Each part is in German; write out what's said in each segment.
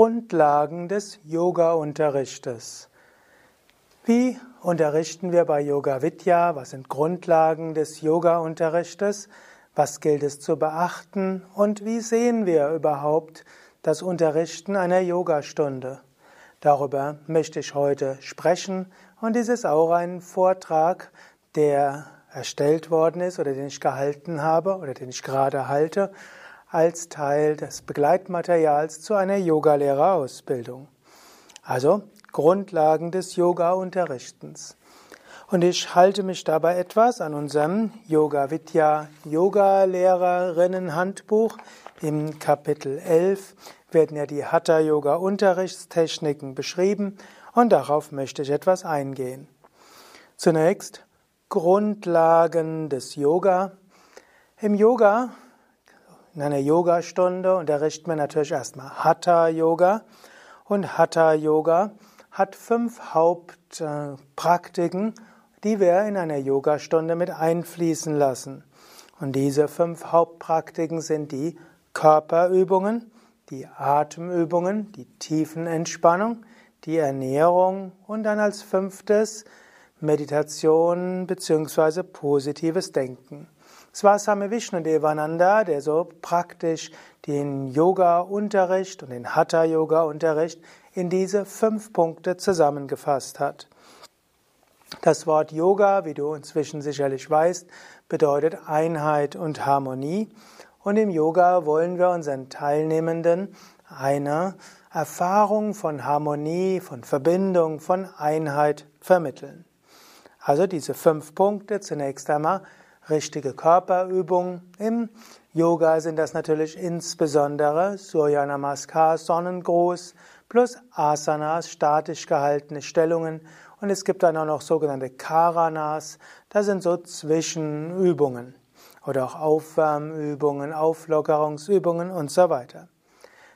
Grundlagen des Yoga-Unterrichtes. Wie unterrichten wir bei Yoga Vidya? Was sind Grundlagen des Yoga-Unterrichtes? Was gilt es zu beachten? Und wie sehen wir überhaupt das Unterrichten einer Yogastunde? Darüber möchte ich heute sprechen und dies ist auch ein Vortrag, der erstellt worden ist oder den ich gehalten habe oder den ich gerade halte als Teil des Begleitmaterials zu einer Yogalehrerausbildung. Also Grundlagen des Yoga-Unterrichtens. Und ich halte mich dabei etwas an unserem Yoga Vidya Yoga Lehrerinnen Handbuch. Im Kapitel 11 werden ja die Hatha Yoga Unterrichtstechniken beschrieben und darauf möchte ich etwas eingehen. Zunächst Grundlagen des Yoga. Im Yoga in einer Yogastunde unterrichten wir natürlich erstmal Hatha Yoga. Und Hatha Yoga hat fünf Hauptpraktiken, die wir in einer Yogastunde mit einfließen lassen. Und diese fünf Hauptpraktiken sind die Körperübungen, die Atemübungen, die Tiefenentspannung, die Ernährung und dann als fünftes Meditation bzw. positives Denken. Swami Vishnudevananda, der so praktisch den Yoga-Unterricht und den Hatha-Yoga-Unterricht in diese fünf Punkte zusammengefasst hat. Das Wort Yoga, wie du inzwischen sicherlich weißt, bedeutet Einheit und Harmonie. Und im Yoga wollen wir unseren Teilnehmenden eine Erfahrung von Harmonie, von Verbindung, von Einheit vermitteln. Also diese fünf Punkte zunächst einmal richtige Körperübung. Im Yoga sind das natürlich insbesondere Surya Namaskar, Sonnengruß, plus Asanas, statisch gehaltene Stellungen. Und es gibt dann auch noch sogenannte Karanas, das sind so Zwischenübungen. Oder auch Aufwärmübungen, Auflockerungsübungen und so weiter.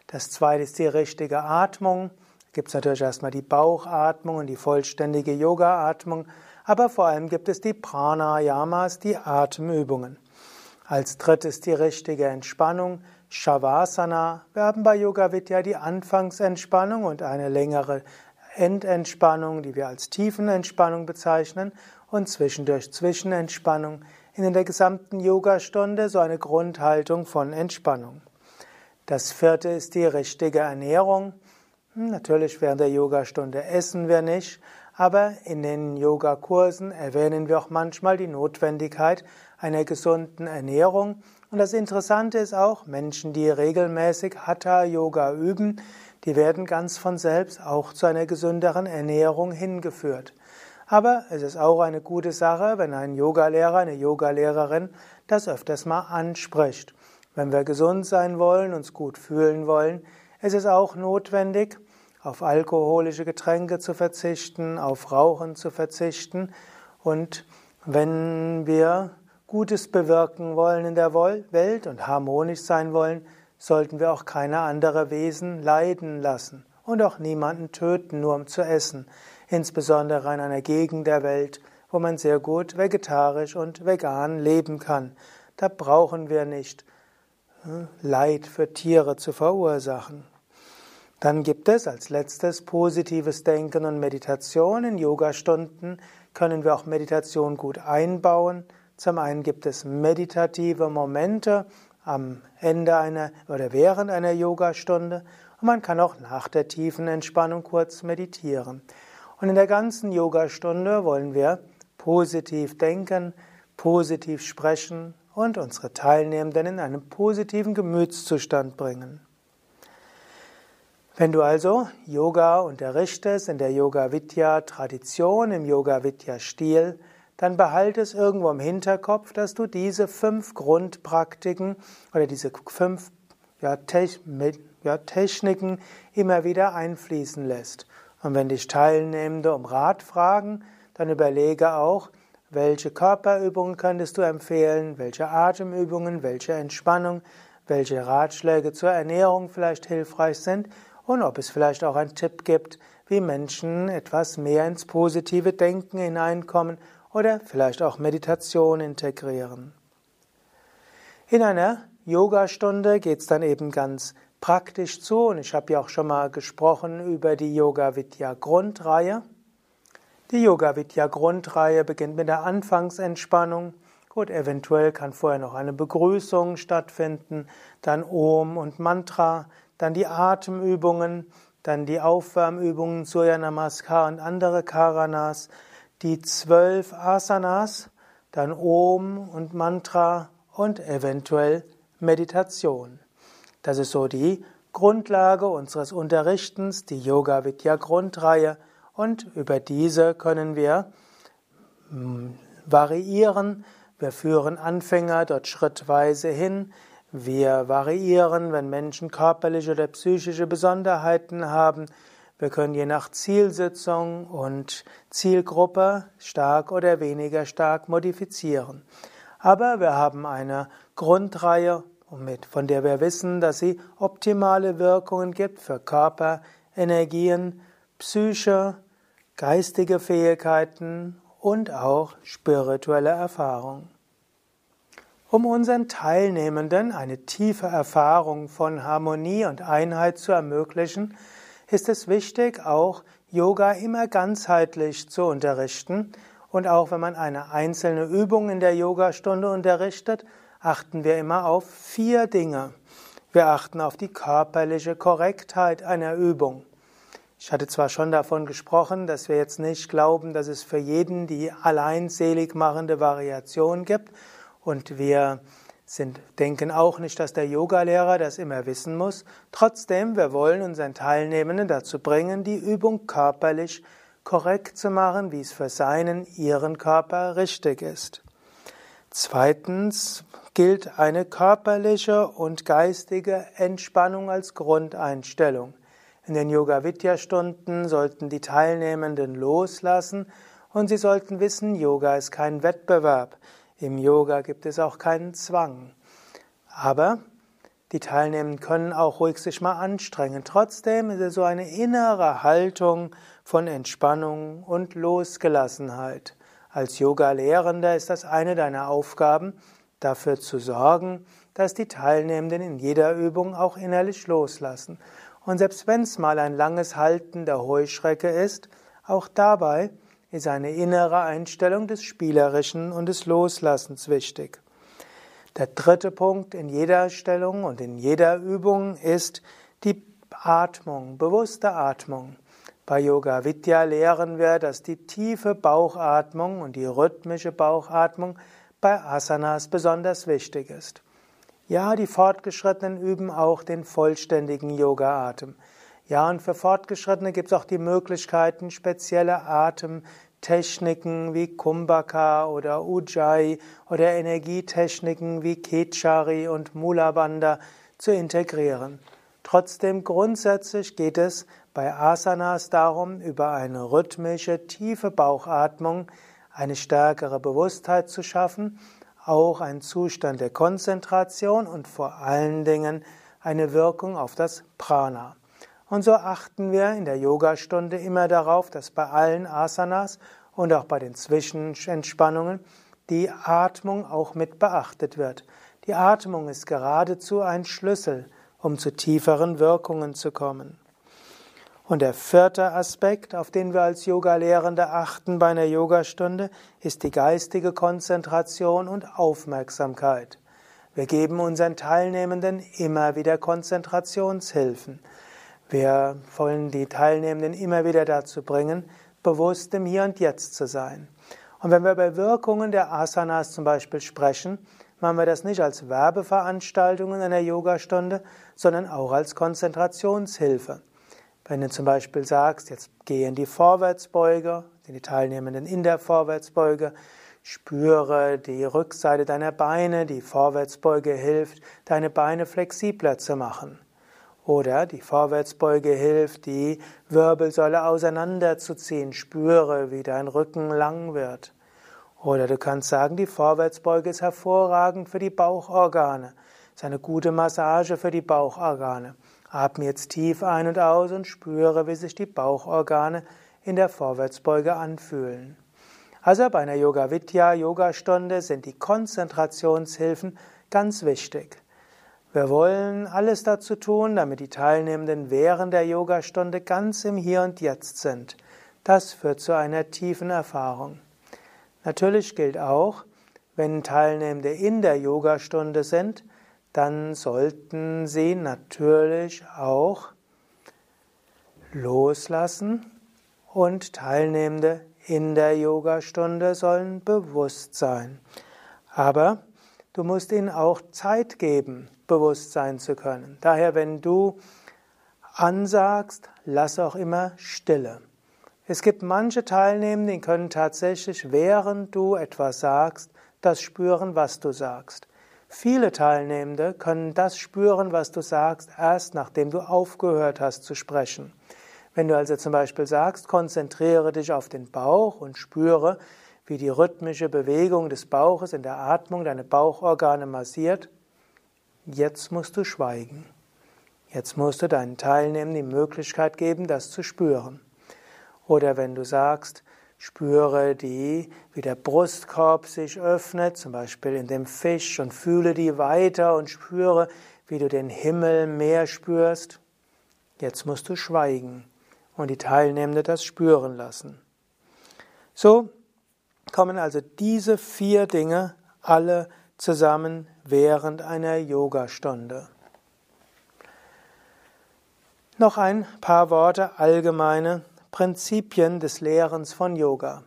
Das zweite ist die richtige Atmung. Da gibt es natürlich erstmal die Bauchatmung und die vollständige Yoga-Atmung aber vor allem gibt es die Pranayamas, die Atemübungen. Als drittes die richtige Entspannung, Shavasana. Wir haben bei Yoga Vidya die Anfangsentspannung und eine längere Endentspannung, die wir als Tiefenentspannung bezeichnen, und zwischendurch Zwischenentspannung. In der gesamten Yogastunde so eine Grundhaltung von Entspannung. Das vierte ist die richtige Ernährung. Hm, natürlich während der Yogastunde essen wir nicht, aber in den Yogakursen erwähnen wir auch manchmal die Notwendigkeit einer gesunden Ernährung. Und das Interessante ist auch, Menschen, die regelmäßig Hatha-Yoga üben, die werden ganz von selbst auch zu einer gesünderen Ernährung hingeführt. Aber es ist auch eine gute Sache, wenn ein Yogalehrer, eine Yogalehrerin das öfters mal anspricht. Wenn wir gesund sein wollen, uns gut fühlen wollen, ist es auch notwendig, auf alkoholische Getränke zu verzichten, auf Rauchen zu verzichten. Und wenn wir Gutes bewirken wollen in der Welt und harmonisch sein wollen, sollten wir auch keine andere Wesen leiden lassen und auch niemanden töten, nur um zu essen, insbesondere in einer Gegend der Welt, wo man sehr gut vegetarisch und vegan leben kann. Da brauchen wir nicht hm, Leid für Tiere zu verursachen. Dann gibt es als letztes positives Denken und Meditation. In Yogastunden können wir auch Meditation gut einbauen. Zum einen gibt es meditative Momente am Ende einer oder während einer Yogastunde und man kann auch nach der tiefen Entspannung kurz meditieren. Und in der ganzen Yogastunde wollen wir positiv denken, positiv sprechen und unsere Teilnehmenden in einen positiven Gemütszustand bringen. Wenn du also Yoga unterrichtest in der Yoga Vidya Tradition, im Yoga Vidya Stil, dann behalte es irgendwo im Hinterkopf, dass du diese fünf Grundpraktiken oder diese fünf ja, Techniken immer wieder einfließen lässt. Und wenn dich Teilnehmende um Rat fragen, dann überlege auch, welche Körperübungen könntest du empfehlen, welche Atemübungen, welche Entspannung, welche Ratschläge zur Ernährung vielleicht hilfreich sind und ob es vielleicht auch einen Tipp gibt, wie Menschen etwas mehr ins positive Denken hineinkommen oder vielleicht auch Meditation integrieren. In einer Yogastunde geht es dann eben ganz praktisch zu und ich habe ja auch schon mal gesprochen über die Yoga Vidya Grundreihe. Die Yoga Vidya Grundreihe beginnt mit der Anfangsentspannung. Gut, eventuell kann vorher noch eine Begrüßung stattfinden, dann Om und Mantra, dann die Atemübungen, dann die Aufwärmübungen Surya Namaskar und andere Karanas, die zwölf Asanas, dann Om und Mantra und eventuell Meditation. Das ist so die Grundlage unseres Unterrichtens, die Yoga Vidya Grundreihe und über diese können wir hm, variieren. Wir führen Anfänger dort schrittweise hin. Wir variieren, wenn Menschen körperliche oder psychische Besonderheiten haben. Wir können je nach Zielsitzung und Zielgruppe stark oder weniger stark modifizieren. Aber wir haben eine Grundreihe, von der wir wissen, dass sie optimale Wirkungen gibt für Körper, Energien, Psyche, geistige Fähigkeiten und auch spirituelle Erfahrung. Um unseren Teilnehmenden eine tiefe Erfahrung von Harmonie und Einheit zu ermöglichen, ist es wichtig, auch Yoga immer ganzheitlich zu unterrichten. Und auch wenn man eine einzelne Übung in der Yogastunde unterrichtet, achten wir immer auf vier Dinge. Wir achten auf die körperliche Korrektheit einer Übung. Ich hatte zwar schon davon gesprochen, dass wir jetzt nicht glauben, dass es für jeden die alleinselig machende Variation gibt und wir sind, denken auch nicht, dass der Yogalehrer das immer wissen muss. Trotzdem, wir wollen unseren Teilnehmenden dazu bringen, die Übung körperlich korrekt zu machen, wie es für seinen, ihren Körper richtig ist. Zweitens gilt eine körperliche und geistige Entspannung als Grundeinstellung. In den Yoga-Vidya-Stunden sollten die Teilnehmenden loslassen und sie sollten wissen, Yoga ist kein Wettbewerb. Im Yoga gibt es auch keinen Zwang. Aber die Teilnehmenden können auch ruhig sich mal anstrengen. Trotzdem ist es so eine innere Haltung von Entspannung und Losgelassenheit. Als Yoga-Lehrender ist das eine deiner Aufgaben, dafür zu sorgen, dass die Teilnehmenden in jeder Übung auch innerlich loslassen. Und selbst wenn es mal ein langes Halten der Heuschrecke ist, auch dabei ist eine innere Einstellung des Spielerischen und des Loslassens wichtig. Der dritte Punkt in jeder Stellung und in jeder Übung ist die Atmung, bewusste Atmung. Bei Yoga Vidya lehren wir, dass die tiefe Bauchatmung und die rhythmische Bauchatmung bei Asanas besonders wichtig ist. Ja, die Fortgeschrittenen üben auch den vollständigen Yoga-Atem. Ja, und für Fortgeschrittene gibt es auch die Möglichkeiten, spezielle Atemtechniken wie Kumbhaka oder Ujjayi oder Energietechniken wie Kechari und Mulabandha zu integrieren. Trotzdem grundsätzlich geht es bei Asanas darum, über eine rhythmische, tiefe Bauchatmung eine stärkere Bewusstheit zu schaffen, auch ein Zustand der Konzentration und vor allen Dingen eine Wirkung auf das Prana. Und so achten wir in der Yogastunde immer darauf, dass bei allen Asanas und auch bei den Zwischenentspannungen die Atmung auch mit beachtet wird. Die Atmung ist geradezu ein Schlüssel, um zu tieferen Wirkungen zu kommen. Und der vierte Aspekt, auf den wir als Yogalehrende achten bei einer Yogastunde, ist die geistige Konzentration und Aufmerksamkeit. Wir geben unseren Teilnehmenden immer wieder Konzentrationshilfen. Wir wollen die Teilnehmenden immer wieder dazu bringen, bewusst im Hier und Jetzt zu sein. Und wenn wir über Wirkungen der Asanas zum Beispiel sprechen, machen wir das nicht als Werbeveranstaltung in einer Yogastunde, sondern auch als Konzentrationshilfe. Wenn du zum Beispiel sagst, jetzt geh in die Vorwärtsbeuge, die Teilnehmenden in der Vorwärtsbeuge, spüre die Rückseite deiner Beine, die Vorwärtsbeuge hilft, deine Beine flexibler zu machen. Oder die Vorwärtsbeuge hilft, die Wirbelsäule auseinanderzuziehen. Spüre, wie dein Rücken lang wird. Oder du kannst sagen, die Vorwärtsbeuge ist hervorragend für die Bauchorgane. Ist eine gute Massage für die Bauchorgane. Atme jetzt tief ein und aus und spüre, wie sich die Bauchorgane in der Vorwärtsbeuge anfühlen. Also bei einer Yoga Vidya Yogastunde sind die Konzentrationshilfen ganz wichtig. Wir wollen alles dazu tun, damit die Teilnehmenden während der Yogastunde ganz im Hier und Jetzt sind. Das führt zu einer tiefen Erfahrung. Natürlich gilt auch, wenn Teilnehmende in der Yogastunde sind, dann sollten sie natürlich auch loslassen und Teilnehmende in der Yogastunde sollen bewusst sein. Aber du musst ihnen auch Zeit geben, bewusst sein zu können. Daher, wenn du ansagst, lass auch immer Stille. Es gibt manche Teilnehmende, die können tatsächlich, während du etwas sagst, das spüren, was du sagst. Viele Teilnehmende können das spüren, was du sagst, erst nachdem du aufgehört hast zu sprechen. Wenn du also zum Beispiel sagst, konzentriere dich auf den Bauch und spüre, wie die rhythmische Bewegung des Bauches in der Atmung deine Bauchorgane massiert, jetzt musst du schweigen. Jetzt musst du deinen Teilnehmern die Möglichkeit geben, das zu spüren. Oder wenn du sagst, spüre die, wie der Brustkorb sich öffnet, zum Beispiel in dem Fisch, und fühle die weiter und spüre, wie du den Himmel mehr spürst. Jetzt musst du schweigen und die Teilnehmenden das spüren lassen. So kommen also diese vier Dinge alle zusammen während einer Yogastunde. Noch ein paar Worte allgemeine Prinzipien des Lehrens von Yoga.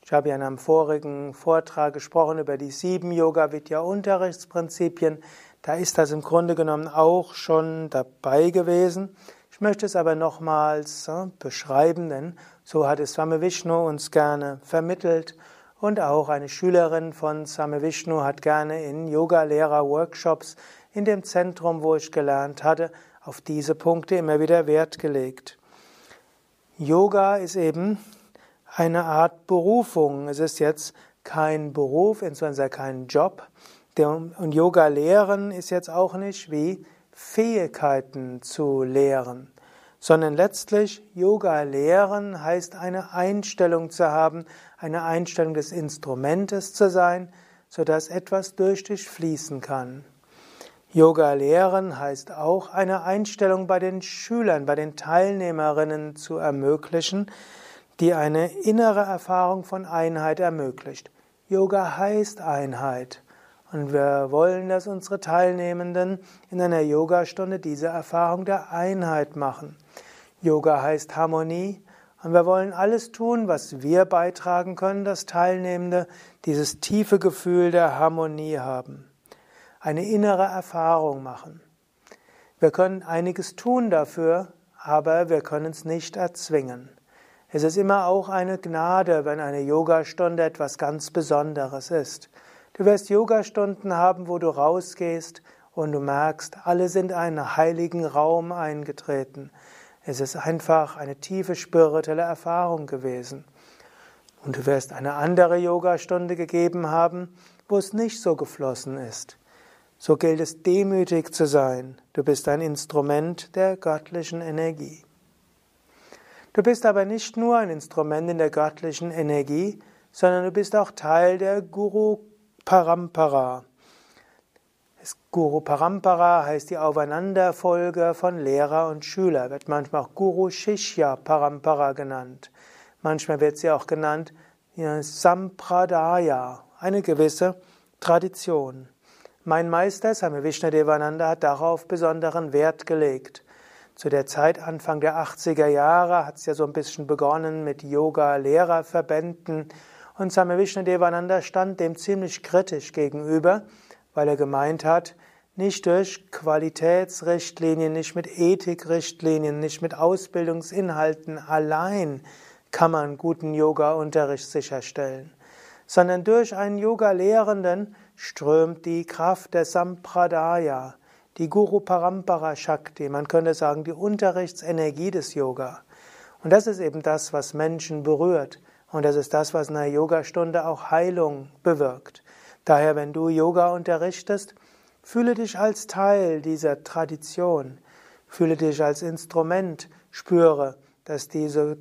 Ich habe ja in einem vorigen Vortrag gesprochen über die sieben Yoga-Vidya-Unterrichtsprinzipien. Da ist das im Grunde genommen auch schon dabei gewesen. Ich möchte es aber nochmals äh, beschreiben, denn so hat es Swami Vishnu uns gerne vermittelt und auch eine Schülerin von Swami Vishnu hat gerne in Yoga-Lehrer-Workshops in dem Zentrum, wo ich gelernt hatte, auf diese Punkte immer wieder Wert gelegt. Yoga ist eben eine Art Berufung. Es ist jetzt kein Beruf, insbesondere kein Job. Und Yoga lehren ist jetzt auch nicht wie Fähigkeiten zu lehren, sondern letztlich Yoga lehren heißt eine Einstellung zu haben, eine Einstellung des Instrumentes zu sein, sodass etwas durch dich fließen kann. Yoga lehren heißt auch eine Einstellung bei den Schülern, bei den Teilnehmerinnen zu ermöglichen, die eine innere Erfahrung von Einheit ermöglicht. Yoga heißt Einheit. Und wir wollen, dass unsere Teilnehmenden in einer Yogastunde diese Erfahrung der Einheit machen. Yoga heißt Harmonie und wir wollen alles tun, was wir beitragen können, dass Teilnehmende dieses tiefe Gefühl der Harmonie haben. Eine innere Erfahrung machen. Wir können einiges tun dafür, aber wir können es nicht erzwingen. Es ist immer auch eine Gnade, wenn eine Yogastunde etwas ganz Besonderes ist. Du wirst Yogastunden haben, wo du rausgehst und du merkst, alle sind in einen heiligen Raum eingetreten. Es ist einfach eine tiefe spirituelle Erfahrung gewesen. Und du wirst eine andere Yogastunde gegeben haben, wo es nicht so geflossen ist. So gilt es demütig zu sein. Du bist ein Instrument der göttlichen Energie. Du bist aber nicht nur ein Instrument in der göttlichen Energie, sondern du bist auch Teil der Guru Parampara. Das Guru Parampara heißt die Aufeinanderfolge von Lehrer und Schüler, wird manchmal auch Guru Shishya Parampara genannt. Manchmal wird sie auch genannt Sampradaya, eine gewisse Tradition. Mein Meister Swami Vishnadevananda hat darauf besonderen Wert gelegt. Zu der Zeit, Anfang der 80er Jahre, hat es ja so ein bisschen begonnen mit Yoga-Lehrerverbänden und Swami Vishnadevananda stand dem ziemlich kritisch gegenüber, weil er gemeint hat, nicht durch Qualitätsrichtlinien, nicht mit Ethikrichtlinien, nicht mit Ausbildungsinhalten allein kann man guten Yoga-Unterricht sicherstellen, sondern durch einen Yoga-Lehrenden strömt die Kraft der Sampradaya, die Guru Parampara Shakti, man könnte sagen die Unterrichtsenergie des Yoga. Und das ist eben das, was Menschen berührt. Und das ist das, was in einer Yogastunde auch Heilung bewirkt. Daher, wenn du Yoga unterrichtest, fühle dich als Teil dieser Tradition, fühle dich als Instrument, spüre, dass diese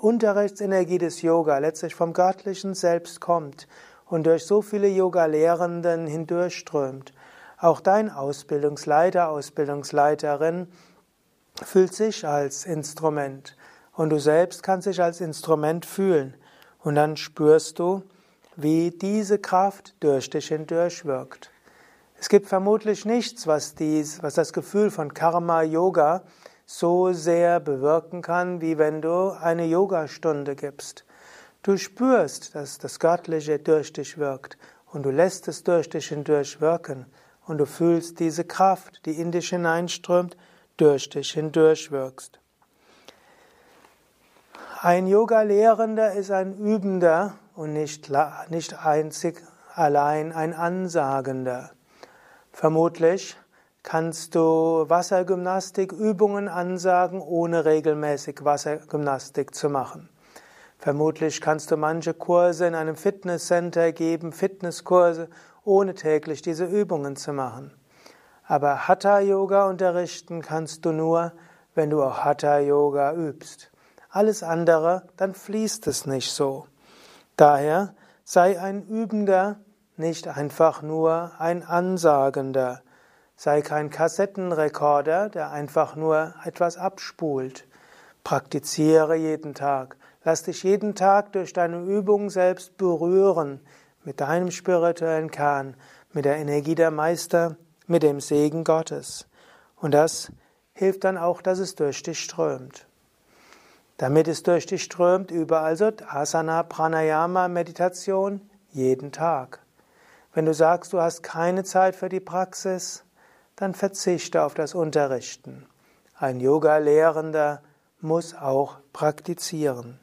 Unterrichtsenergie des Yoga letztlich vom göttlichen Selbst kommt und durch so viele Yoga-Lehrenden hindurchströmt. Auch dein Ausbildungsleiter, Ausbildungsleiterin fühlt sich als Instrument und du selbst kannst dich als Instrument fühlen und dann spürst du, wie diese Kraft durch dich hindurch wirkt. Es gibt vermutlich nichts, was, dies, was das Gefühl von Karma Yoga so sehr bewirken kann, wie wenn du eine Yogastunde gibst. Du spürst, dass das Göttliche durch dich wirkt und du lässt es durch dich hindurch wirken und du fühlst diese Kraft, die in dich hineinströmt, durch dich hindurch wirkst. Ein Yoga-Lehrender ist ein Übender und nicht, nicht einzig allein ein Ansagender. Vermutlich kannst du Wassergymnastikübungen ansagen, ohne regelmäßig Wassergymnastik zu machen. Vermutlich kannst du manche Kurse in einem Fitnesscenter geben, Fitnesskurse, ohne täglich diese Übungen zu machen. Aber Hatha Yoga unterrichten kannst du nur, wenn du auch Hatha Yoga übst. Alles andere, dann fließt es nicht so. Daher sei ein Übender, nicht einfach nur ein Ansagender. Sei kein Kassettenrekorder, der einfach nur etwas abspult. Praktiziere jeden Tag. Lass dich jeden Tag durch deine Übung selbst berühren mit deinem spirituellen Kern, mit der Energie der Meister, mit dem Segen Gottes. Und das hilft dann auch, dass es durch dich strömt. Damit es durch dich strömt, überall also Asana, Pranayama, Meditation, jeden Tag. Wenn du sagst, du hast keine Zeit für die Praxis, dann verzichte auf das Unterrichten. Ein Yoga-Lehrender muss auch praktizieren.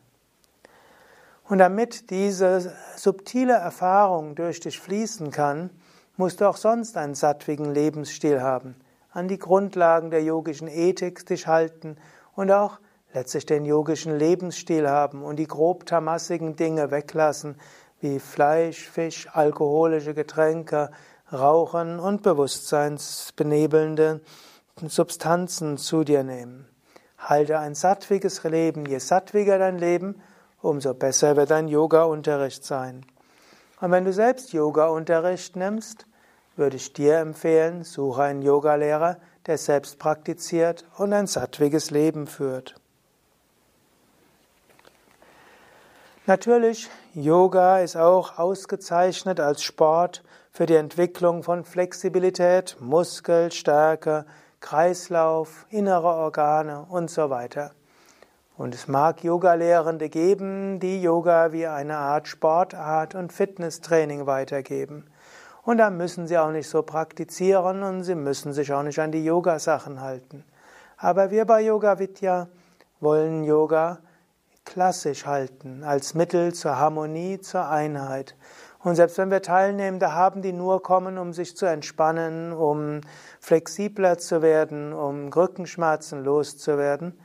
Und damit diese subtile Erfahrung durch dich fließen kann, musst du auch sonst einen sattwigen Lebensstil haben, an die Grundlagen der yogischen Ethik dich halten und auch letztlich den yogischen Lebensstil haben und die grob tamassigen Dinge weglassen, wie Fleisch, Fisch, alkoholische Getränke, Rauchen und bewusstseinsbenebelnde Substanzen zu dir nehmen. Halte ein sattwiges Leben. Je sattwiger dein Leben, umso besser wird dein Yoga-Unterricht sein. Und wenn du selbst Yoga-Unterricht nimmst, würde ich dir empfehlen, suche einen Yogalehrer, der selbst praktiziert und ein sattwiges Leben führt. Natürlich, Yoga ist auch ausgezeichnet als Sport für die Entwicklung von Flexibilität, Muskelstärke, Kreislauf, innere Organe und so weiter. Und es mag Yoga-Lehrende geben, die Yoga wie eine Art Sportart und Fitnesstraining weitergeben. Und da müssen sie auch nicht so praktizieren und sie müssen sich auch nicht an die Yoga-Sachen halten. Aber wir bei Yoga Vidya wollen Yoga klassisch halten, als Mittel zur Harmonie, zur Einheit. Und selbst wenn wir Teilnehmende haben, die nur kommen, um sich zu entspannen, um flexibler zu werden, um Rückenschmerzen loszuwerden,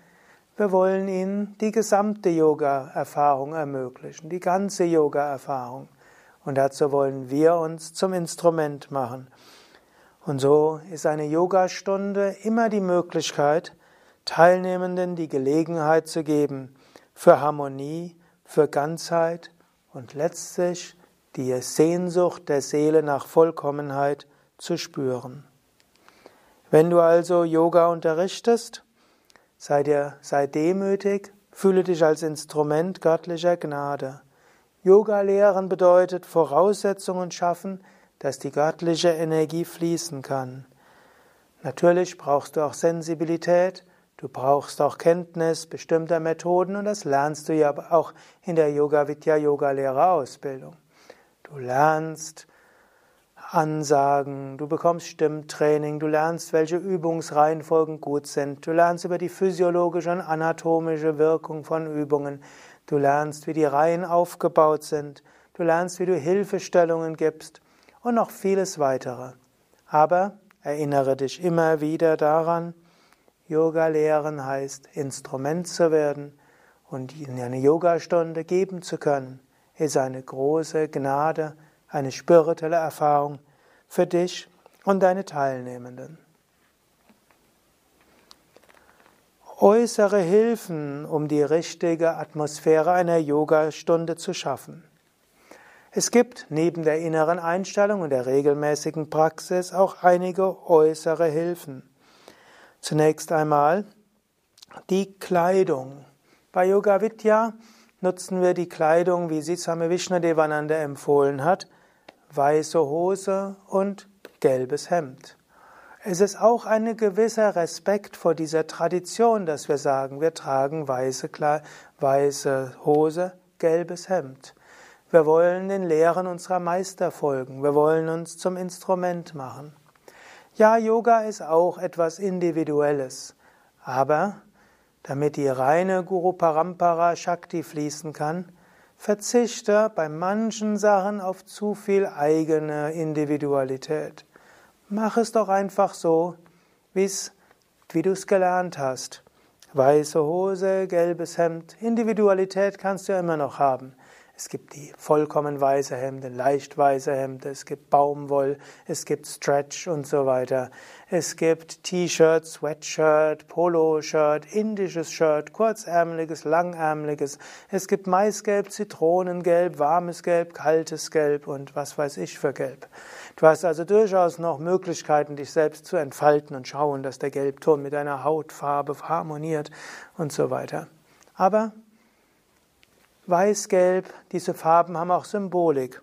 wir wollen ihnen die gesamte Yoga-Erfahrung ermöglichen, die ganze Yoga-Erfahrung. Und dazu wollen wir uns zum Instrument machen. Und so ist eine Yogastunde immer die Möglichkeit, Teilnehmenden die Gelegenheit zu geben, für Harmonie, für Ganzheit und letztlich die Sehnsucht der Seele nach Vollkommenheit zu spüren. Wenn du also Yoga unterrichtest, sei dir, sei demütig, fühle dich als Instrument göttlicher Gnade. Yoga lehren bedeutet Voraussetzungen schaffen, dass die göttliche Energie fließen kann. Natürlich brauchst du auch Sensibilität, Du brauchst auch Kenntnis bestimmter Methoden und das lernst du ja auch in der Yoga Vidya Yoga Lehrerausbildung. Du lernst Ansagen, du bekommst Stimmtraining, du lernst, welche Übungsreihenfolgen gut sind, du lernst über die physiologische und anatomische Wirkung von Übungen, du lernst, wie die Reihen aufgebaut sind, du lernst, wie du Hilfestellungen gibst und noch vieles weitere. Aber erinnere dich immer wieder daran, Yoga lehren heißt, Instrument zu werden und in eine Yogastunde geben zu können, ist eine große Gnade, eine spirituelle Erfahrung für dich und deine Teilnehmenden. Äußere Hilfen, um die richtige Atmosphäre einer Yogastunde zu schaffen. Es gibt neben der inneren Einstellung und der regelmäßigen Praxis auch einige äußere Hilfen. Zunächst einmal die Kleidung. Bei Yoga Vidya nutzen wir die Kleidung, wie sie Swami Vishnadevananda empfohlen hat, weiße Hose und gelbes Hemd. Es ist auch ein gewisser Respekt vor dieser Tradition, dass wir sagen, wir tragen weiße, weiße Hose, gelbes Hemd. Wir wollen den Lehren unserer Meister folgen. Wir wollen uns zum Instrument machen. Ja, Yoga ist auch etwas Individuelles. Aber damit die reine Guru Parampara Shakti fließen kann, verzichte bei manchen Sachen auf zu viel eigene Individualität. Mach es doch einfach so, wie du es gelernt hast. Weiße Hose, gelbes Hemd, Individualität kannst du ja immer noch haben. Es gibt die vollkommen weiße Hemde, leicht weiße Hemde, es gibt Baumwoll, es gibt Stretch und so weiter. Es gibt T-Shirt, Sweatshirt, Poloshirt, indisches Shirt, kurzärmeliges, langärmeliges. Es gibt Maisgelb, Zitronengelb, warmes Gelb, kaltes Gelb und was weiß ich für Gelb. Du hast also durchaus noch Möglichkeiten, dich selbst zu entfalten und schauen, dass der Gelbton mit deiner Hautfarbe harmoniert und so weiter. Aber Weiß, Gelb, diese Farben haben auch Symbolik.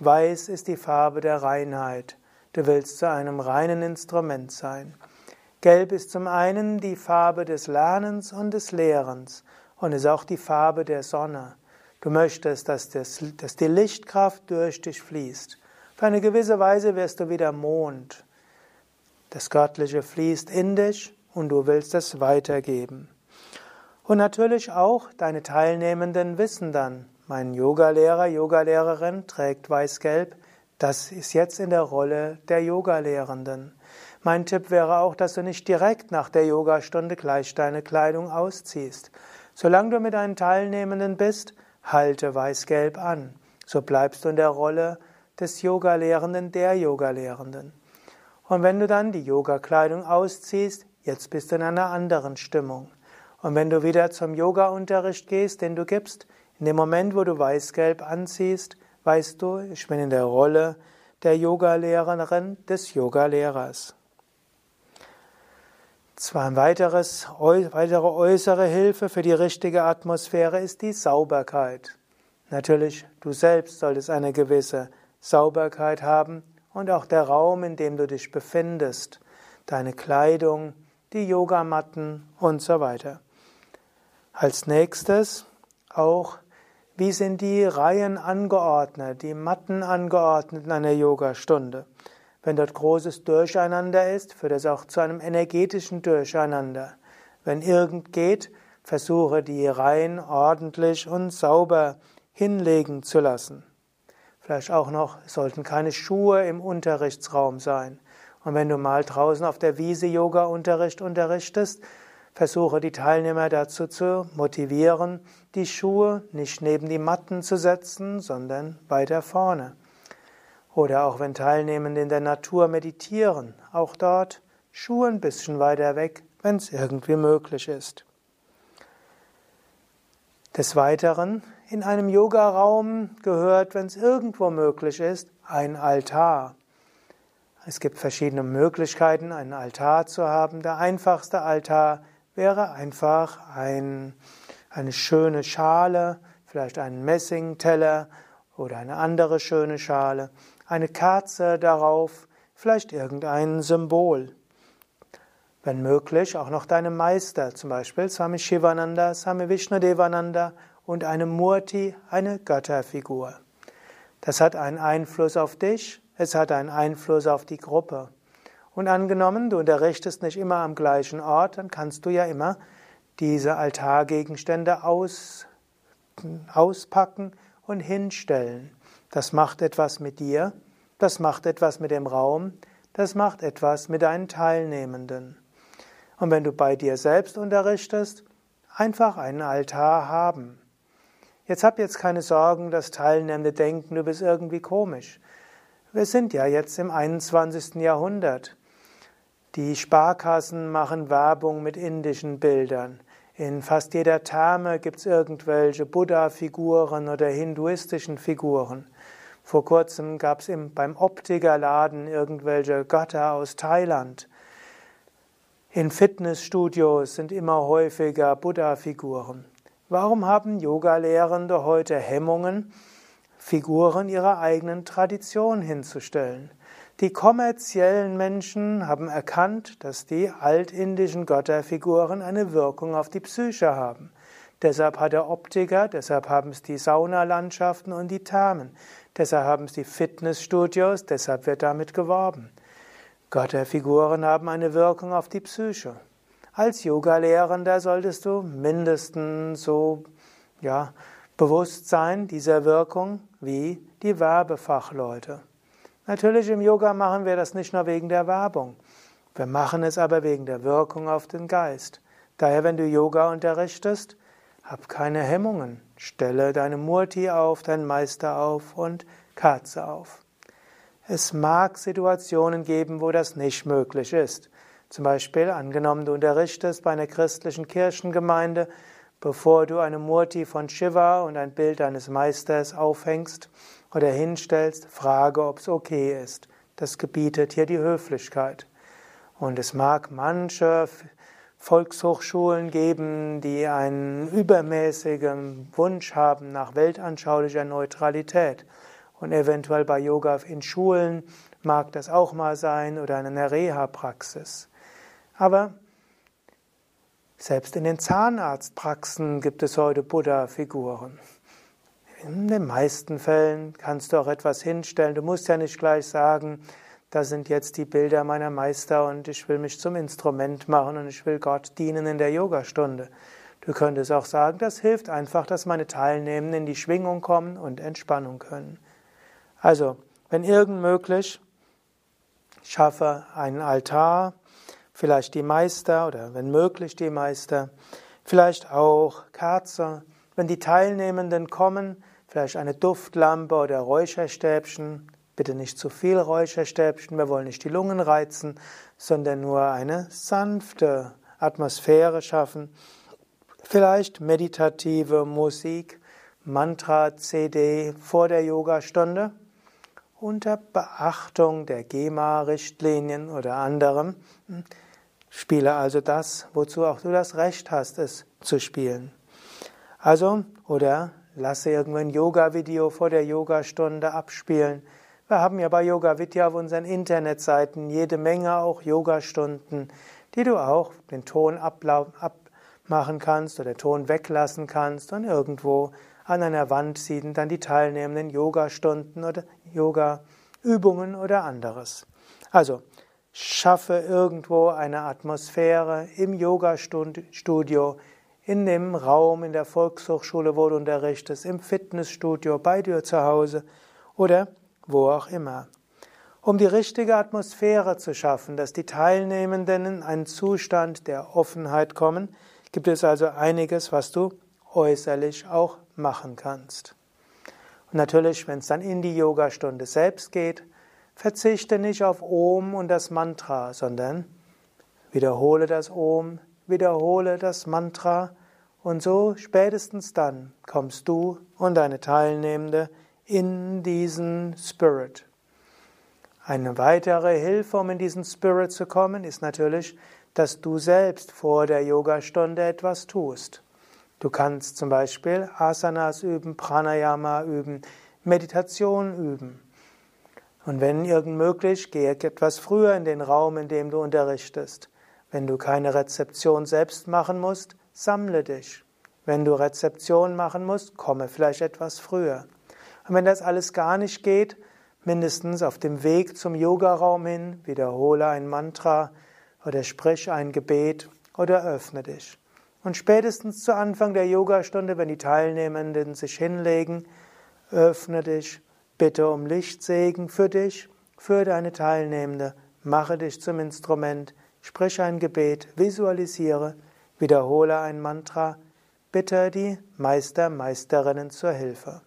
Weiß ist die Farbe der Reinheit. Du willst zu einem reinen Instrument sein. Gelb ist zum einen die Farbe des Lernens und des Lehrens und ist auch die Farbe der Sonne. Du möchtest, dass, das, dass die Lichtkraft durch dich fließt. Auf eine gewisse Weise wirst du wieder Mond. Das Göttliche fließt in dich und du willst es weitergeben. Und natürlich auch deine Teilnehmenden wissen dann, mein Yogalehrer, Yogalehrerin trägt weiß-gelb, das ist jetzt in der Rolle der Yogalehrenden. Mein Tipp wäre auch, dass du nicht direkt nach der Yogastunde gleich deine Kleidung ausziehst. Solange du mit deinen Teilnehmenden bist, halte weiß-gelb an. So bleibst du in der Rolle des Yogalehrenden, der Yogalehrenden. Und wenn du dann die Yogakleidung ausziehst, jetzt bist du in einer anderen Stimmung. Und wenn du wieder zum Yoga-Unterricht gehst, den du gibst, in dem Moment, wo du weiß-gelb anziehst, weißt du, ich bin in der Rolle der Yogalehrerin, des Yogalehrers. Zwar ein weiteres, weitere äußere Hilfe für die richtige Atmosphäre ist die Sauberkeit. Natürlich, du selbst solltest eine gewisse Sauberkeit haben und auch der Raum, in dem du dich befindest, deine Kleidung, die Yogamatten und so weiter. Als nächstes auch, wie sind die Reihen angeordnet, die Matten angeordnet in einer Yogastunde. Wenn dort großes Durcheinander ist, führt das auch zu einem energetischen Durcheinander. Wenn irgend geht, versuche die Reihen ordentlich und sauber hinlegen zu lassen. Vielleicht auch noch, es sollten keine Schuhe im Unterrichtsraum sein. Und wenn du mal draußen auf der Wiese Yoga-Unterricht unterrichtest, Versuche die Teilnehmer dazu zu motivieren, die Schuhe nicht neben die Matten zu setzen, sondern weiter vorne. Oder auch wenn Teilnehmende in der Natur meditieren, auch dort Schuhe ein bisschen weiter weg, wenn es irgendwie möglich ist. Des Weiteren, in einem Yogaraum gehört, wenn es irgendwo möglich ist, ein Altar. Es gibt verschiedene Möglichkeiten, einen Altar zu haben. Der einfachste Altar wäre einfach ein, eine schöne Schale, vielleicht ein Messingteller oder eine andere schöne Schale, eine Kerze darauf, vielleicht irgendein Symbol. Wenn möglich, auch noch deine Meister, zum Beispiel Swami Shivananda, Swami Vishnudevananda und eine Murti, eine Götterfigur. Das hat einen Einfluss auf dich, es hat einen Einfluss auf die Gruppe. Und angenommen, du unterrichtest nicht immer am gleichen Ort, dann kannst du ja immer diese Altargegenstände aus, auspacken und hinstellen. Das macht etwas mit dir, das macht etwas mit dem Raum, das macht etwas mit deinen Teilnehmenden. Und wenn du bei dir selbst unterrichtest, einfach einen Altar haben. Jetzt hab jetzt keine Sorgen, dass Teilnehmende denken, du bist irgendwie komisch. Wir sind ja jetzt im 21. Jahrhundert. Die Sparkassen machen Werbung mit indischen Bildern. In fast jeder Therme gibt es irgendwelche Buddha-Figuren oder hinduistischen Figuren. Vor kurzem gab es beim Optikerladen irgendwelche Götter aus Thailand. In Fitnessstudios sind immer häufiger Buddha-Figuren. Warum haben Yoga-Lehrende heute Hemmungen, Figuren ihrer eigenen Tradition hinzustellen? Die kommerziellen Menschen haben erkannt, dass die altindischen Götterfiguren eine Wirkung auf die Psyche haben. Deshalb hat der Optiker, deshalb haben es die Saunalandschaften und die Thermen, deshalb haben es die Fitnessstudios, deshalb wird damit geworben. Götterfiguren haben eine Wirkung auf die Psyche. Als Yogalehrender solltest du mindestens so ja, bewusst sein dieser Wirkung wie die Werbefachleute. Natürlich im Yoga machen wir das nicht nur wegen der Werbung. Wir machen es aber wegen der Wirkung auf den Geist. Daher, wenn du Yoga unterrichtest, hab keine Hemmungen. Stelle deine Murti auf, deinen Meister auf und Katze auf. Es mag Situationen geben, wo das nicht möglich ist. Zum Beispiel, angenommen, du unterrichtest bei einer christlichen Kirchengemeinde, bevor du eine Murti von Shiva und ein Bild deines Meisters aufhängst, oder hinstellst, frage, ob es okay ist. Das gebietet hier die Höflichkeit. Und es mag manche Volkshochschulen geben, die einen übermäßigen Wunsch haben nach weltanschaulicher Neutralität. Und eventuell bei Yoga in Schulen mag das auch mal sein oder in einer Reha-Praxis. Aber selbst in den Zahnarztpraxen gibt es heute Buddha-Figuren. In den meisten Fällen kannst du auch etwas hinstellen. Du musst ja nicht gleich sagen, das sind jetzt die Bilder meiner Meister und ich will mich zum Instrument machen und ich will Gott dienen in der Yogastunde. Du könntest auch sagen, das hilft einfach, dass meine Teilnehmenden in die Schwingung kommen und Entspannung können. Also, wenn irgend möglich, schaffe einen Altar, vielleicht die Meister oder wenn möglich die Meister, vielleicht auch Kerze. Wenn die Teilnehmenden kommen, vielleicht eine Duftlampe oder Räucherstäbchen. Bitte nicht zu viel Räucherstäbchen, wir wollen nicht die Lungen reizen, sondern nur eine sanfte Atmosphäre schaffen. Vielleicht meditative Musik, Mantra-CD vor der Yogastunde unter Beachtung der GEMA-Richtlinien oder anderem. Spiele also das, wozu auch du das Recht hast, es zu spielen. Also, oder Lasse irgendwo ein Yoga-Video vor der Yogastunde abspielen. Wir haben ja bei Yoga Vidya auf unseren Internetseiten jede Menge auch Yogastunden, die du auch den Ton abmachen kannst oder den Ton weglassen kannst und irgendwo an einer Wand sieht dann die teilnehmenden Yogastunden oder Yoga-Übungen oder anderes. Also, schaffe irgendwo eine Atmosphäre im Yoga-Studio, in dem Raum, in der Volkshochschule, wo du unterrichtest, im Fitnessstudio, bei dir zu Hause oder wo auch immer. Um die richtige Atmosphäre zu schaffen, dass die Teilnehmenden in einen Zustand der Offenheit kommen, gibt es also einiges, was du äußerlich auch machen kannst. Und natürlich, wenn es dann in die Yogastunde selbst geht, verzichte nicht auf Om und das Mantra, sondern wiederhole das Om, wiederhole das Mantra und so spätestens dann kommst du und deine Teilnehmende in diesen Spirit. Eine weitere Hilfe, um in diesen Spirit zu kommen, ist natürlich, dass du selbst vor der Yogastunde etwas tust. Du kannst zum Beispiel Asanas üben, Pranayama üben, Meditation üben. Und wenn irgend möglich, gehe etwas früher in den Raum, in dem du unterrichtest. Wenn du keine Rezeption selbst machen musst, sammle dich. Wenn du Rezeption machen musst, komme vielleicht etwas früher. Und wenn das alles gar nicht geht, mindestens auf dem Weg zum Yogaraum hin, wiederhole ein Mantra oder sprich ein Gebet oder öffne dich. Und spätestens zu Anfang der Yogastunde, wenn die Teilnehmenden sich hinlegen, öffne dich, bitte um Lichtsegen für dich, für deine Teilnehmende, mache dich zum Instrument, Sprich ein Gebet, visualisiere, wiederhole ein Mantra, bitte die Meister, Meisterinnen zur Hilfe.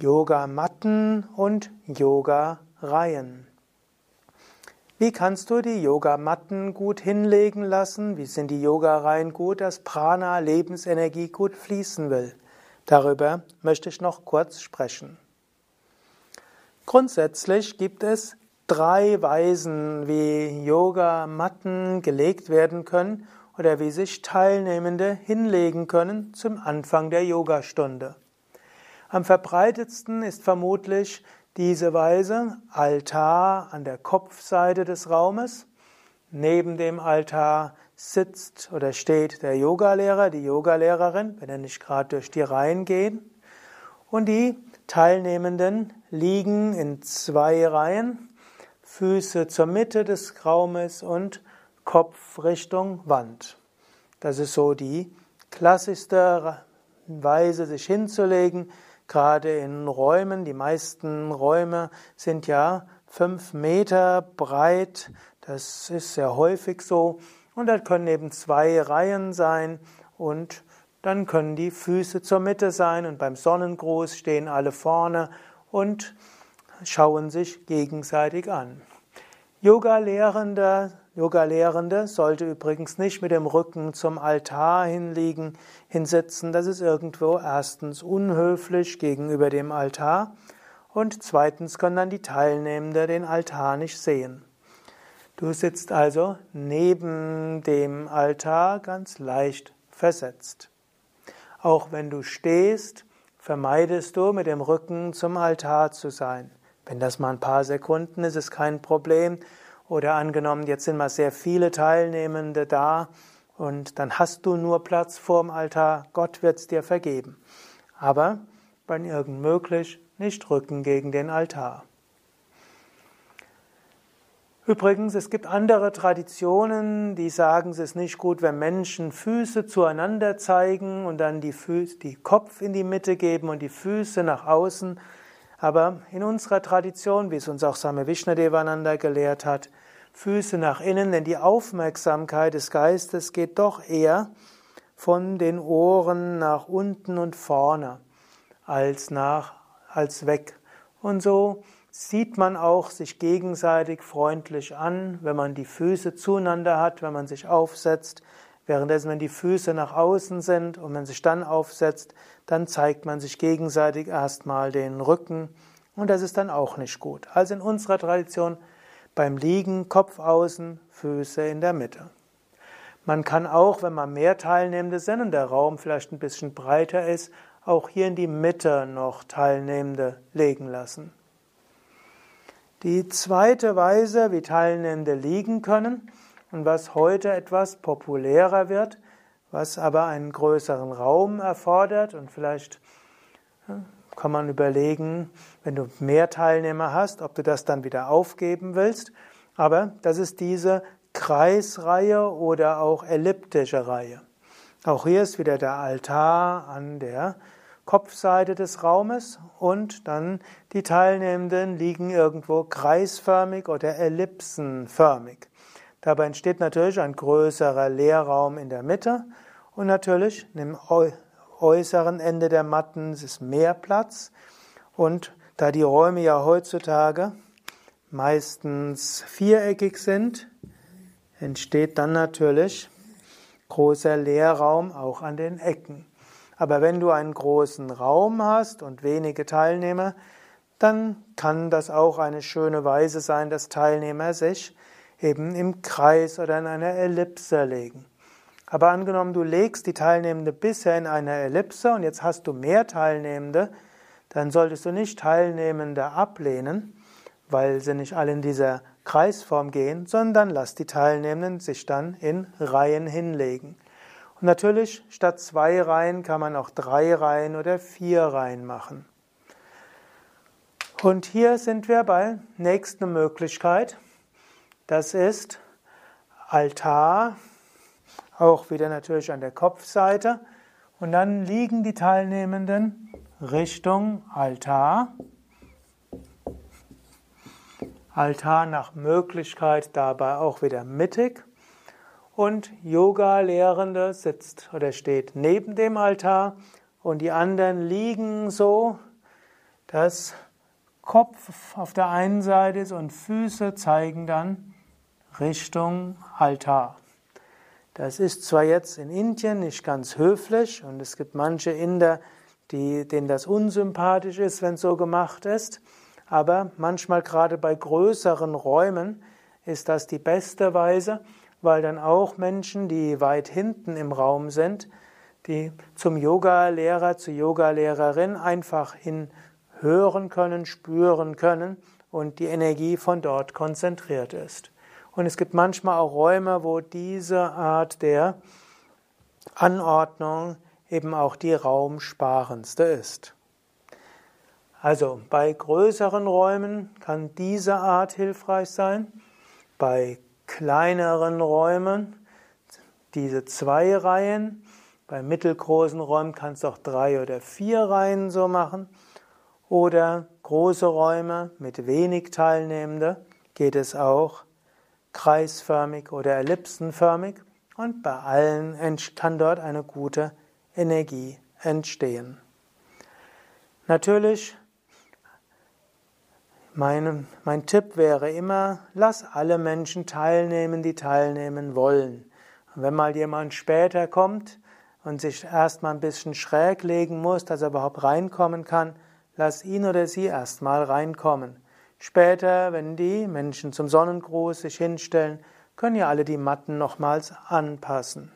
Yoga-Matten und Yoga-Reihen. Wie kannst du die Yogamatten gut hinlegen lassen? Wie sind die Yoga-Reihen gut, dass Prana, Lebensenergie gut fließen will? Darüber möchte ich noch kurz sprechen. Grundsätzlich gibt es drei Weisen, wie Yoga-Matten gelegt werden können oder wie sich Teilnehmende hinlegen können zum Anfang der Yogastunde. Am verbreitetsten ist vermutlich diese Weise Altar an der Kopfseite des Raumes. Neben dem Altar sitzt oder steht der Yogalehrer, die Yogalehrerin, wenn er nicht gerade durch die Reihen geht. Und die Teilnehmenden liegen in zwei Reihen, Füße zur Mitte des Raumes und Kopf Richtung Wand. Das ist so die klassischste Weise, sich hinzulegen, gerade in Räumen. Die meisten Räume sind ja fünf Meter breit. Das ist sehr häufig so. Und da können eben zwei Reihen sein und dann können die Füße zur Mitte sein und beim Sonnengruß stehen alle vorne und schauen sich gegenseitig an. Yoga-Lehrende Yoga -Lehrende sollte übrigens nicht mit dem Rücken zum Altar hinliegen, hinsitzen. Das ist irgendwo erstens unhöflich gegenüber dem Altar und zweitens können dann die Teilnehmenden den Altar nicht sehen. Du sitzt also neben dem Altar ganz leicht versetzt. Auch wenn du stehst, vermeidest du mit dem Rücken zum Altar zu sein. Wenn das mal ein paar Sekunden ist, ist kein Problem. Oder angenommen, jetzt sind mal sehr viele Teilnehmende da und dann hast du nur Platz vorm Altar. Gott wird es dir vergeben. Aber, wenn irgend möglich, nicht Rücken gegen den Altar. Übrigens, es gibt andere Traditionen, die sagen, es ist nicht gut, wenn Menschen Füße zueinander zeigen und dann die, Füße, die Kopf in die Mitte geben und die Füße nach außen. Aber in unserer Tradition, wie es uns auch Same Vishnadevananda gelehrt hat, Füße nach innen, denn die Aufmerksamkeit des Geistes geht doch eher von den Ohren nach unten und vorne als nach, als weg. Und so sieht man auch sich gegenseitig freundlich an, wenn man die Füße zueinander hat, wenn man sich aufsetzt. Währenddessen, wenn die Füße nach außen sind und man sich dann aufsetzt, dann zeigt man sich gegenseitig erstmal den Rücken und das ist dann auch nicht gut. Also in unserer Tradition beim Liegen Kopf außen, Füße in der Mitte. Man kann auch, wenn man mehr Teilnehmende sind und der Raum vielleicht ein bisschen breiter ist, auch hier in die Mitte noch Teilnehmende legen lassen. Die zweite Weise, wie Teilnehmende liegen können und was heute etwas populärer wird, was aber einen größeren Raum erfordert und vielleicht kann man überlegen, wenn du mehr Teilnehmer hast, ob du das dann wieder aufgeben willst. Aber das ist diese Kreisreihe oder auch elliptische Reihe. Auch hier ist wieder der Altar an der Kopfseite des Raumes und dann die Teilnehmenden liegen irgendwo kreisförmig oder ellipsenförmig. Dabei entsteht natürlich ein größerer Leerraum in der Mitte und natürlich im äußeren Ende der Matten ist mehr Platz und da die Räume ja heutzutage meistens viereckig sind, entsteht dann natürlich großer Leerraum auch an den Ecken. Aber wenn du einen großen Raum hast und wenige Teilnehmer, dann kann das auch eine schöne Weise sein, dass Teilnehmer sich eben im Kreis oder in einer Ellipse legen. Aber angenommen, du legst die Teilnehmende bisher in einer Ellipse und jetzt hast du mehr Teilnehmende, dann solltest du nicht Teilnehmende ablehnen, weil sie nicht alle in dieser Kreisform gehen, sondern lass die Teilnehmenden sich dann in Reihen hinlegen. Und natürlich, statt zwei Reihen kann man auch drei Reihen oder vier Reihen machen. Und hier sind wir bei nächster Möglichkeit. Das ist Altar, auch wieder natürlich an der Kopfseite. Und dann liegen die Teilnehmenden Richtung Altar. Altar nach Möglichkeit dabei auch wieder mittig und Yoga-Lehrende sitzt oder steht neben dem Altar und die anderen liegen so, dass Kopf auf der einen Seite ist und Füße zeigen dann Richtung Altar. Das ist zwar jetzt in Indien nicht ganz höflich und es gibt manche Inder, die, denen das unsympathisch ist, wenn es so gemacht ist, aber manchmal gerade bei größeren Räumen ist das die beste Weise, weil dann auch Menschen, die weit hinten im Raum sind, die zum Yoga-Lehrer, zur Yoga-Lehrerin einfach hinhören können, spüren können und die Energie von dort konzentriert ist. Und es gibt manchmal auch Räume, wo diese Art der Anordnung eben auch die raumsparendste ist. Also bei größeren Räumen kann diese Art hilfreich sein. Bei kleineren Räumen diese zwei Reihen. Bei mittelgroßen Räumen kannst du auch drei oder vier Reihen so machen. Oder große Räume mit wenig Teilnehmende geht es auch kreisförmig oder ellipsenförmig. Und bei allen kann dort eine gute Energie entstehen. Natürlich, mein, mein Tipp wäre immer, lass alle Menschen teilnehmen, die teilnehmen wollen. Und wenn mal jemand später kommt und sich erstmal ein bisschen schräg legen muss, dass er überhaupt reinkommen kann, lass ihn oder sie erstmal reinkommen. Später, wenn die Menschen zum Sonnengruß sich hinstellen, können ja alle die Matten nochmals anpassen.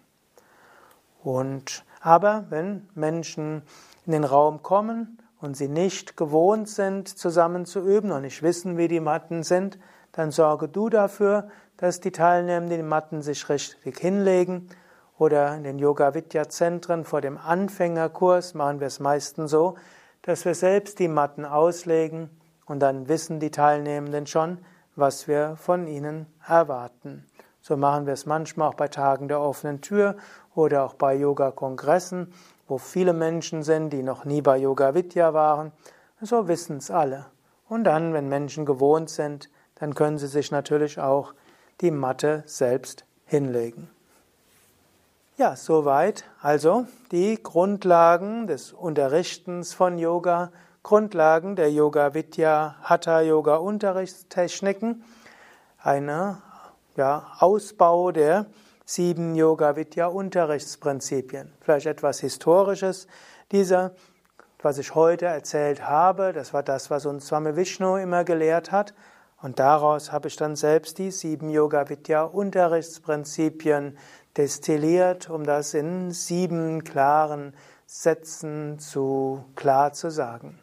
Und aber wenn Menschen in den Raum kommen und sie nicht gewohnt sind, zusammen zu üben und nicht wissen, wie die Matten sind, dann sorge du dafür, dass die Teilnehmer die Matten sich richtig hinlegen. Oder in den Yoga Vidya Zentren vor dem Anfängerkurs machen wir es meistens so, dass wir selbst die Matten auslegen und dann wissen die Teilnehmenden schon, was wir von ihnen erwarten. So machen wir es manchmal auch bei Tagen der offenen Tür oder auch bei Yoga-Kongressen, wo viele Menschen sind, die noch nie bei Yoga Vidya waren. So wissen es alle. Und dann, wenn Menschen gewohnt sind, dann können sie sich natürlich auch die Matte selbst hinlegen. Ja, soweit also die Grundlagen des Unterrichtens von Yoga, Grundlagen der Yoga Vidya Hatha Yoga Unterrichtstechniken, eine ja, Ausbau der sieben Yoga Vidya Unterrichtsprinzipien. Vielleicht etwas Historisches. Dieser, was ich heute erzählt habe, das war das, was uns Swami Vishnu immer gelehrt hat. Und daraus habe ich dann selbst die sieben Yoga Vidya Unterrichtsprinzipien destilliert, um das in sieben klaren Sätzen zu klar zu sagen.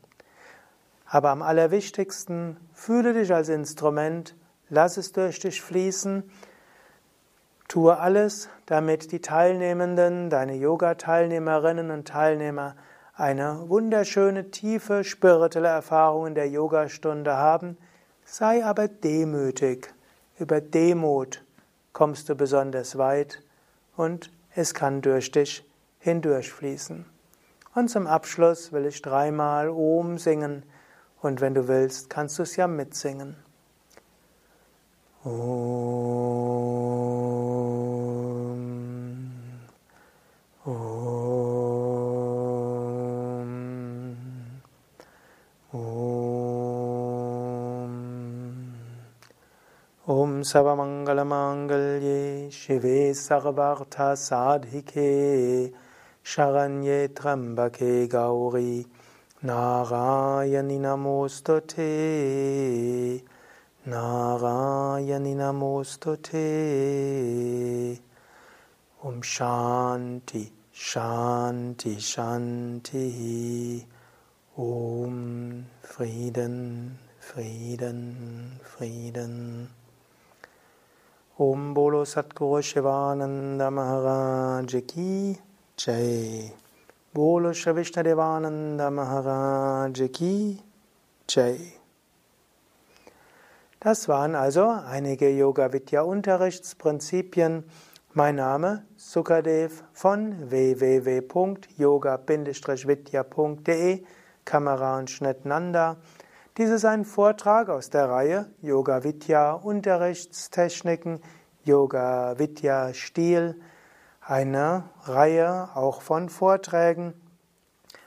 Aber am allerwichtigsten, fühle dich als Instrument Lass es durch dich fließen. Tue alles, damit die Teilnehmenden, deine Yoga-Teilnehmerinnen und Teilnehmer eine wunderschöne, tiefe spirituelle Erfahrung in der Yogastunde haben. Sei aber demütig. Über Demut kommst du besonders weit und es kann durch dich hindurchfließen. Und zum Abschluss will ich dreimal Om singen und wenn du willst, kannst du es ja mitsingen. Om. Om. Om. Om Savamangalamangalye Shive Sarvartha Sadhike Sharanye Trambake Gauri Narayani Namostate Narayani Namostute Om Shanti Shanti Shanti. Om Frieden Frieden Frieden Om Bolo Satguru Shivananda Maharaj Ki Jai Bolo Shri Devananda Maharaj Ki Jai das waren also einige Yoga Vidya Unterrichtsprinzipien. Mein Name Sukadev von www.yoga-vidya.de Kamera und Schnitt Nanda. Dies ist ein Vortrag aus der Reihe Yoga Vidya Unterrichtstechniken, Yoga Vidya Stil, eine Reihe auch von Vorträgen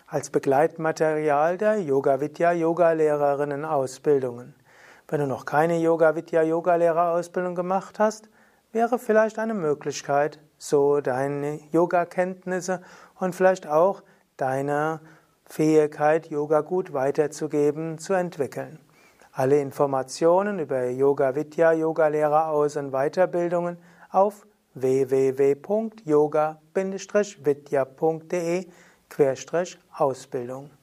als Begleitmaterial der Yoga Vidya Yogalehrerinnen Ausbildungen. Wenn du noch keine Yoga Vidya Yoga Lehrerausbildung gemacht hast, wäre vielleicht eine Möglichkeit, so deine Yoga Kenntnisse und vielleicht auch deine Fähigkeit Yoga gut weiterzugeben, zu entwickeln. Alle Informationen über Yoga Vidya, Yogalehrer aus und Weiterbildungen auf www.yoga-vidya.de Ausbildung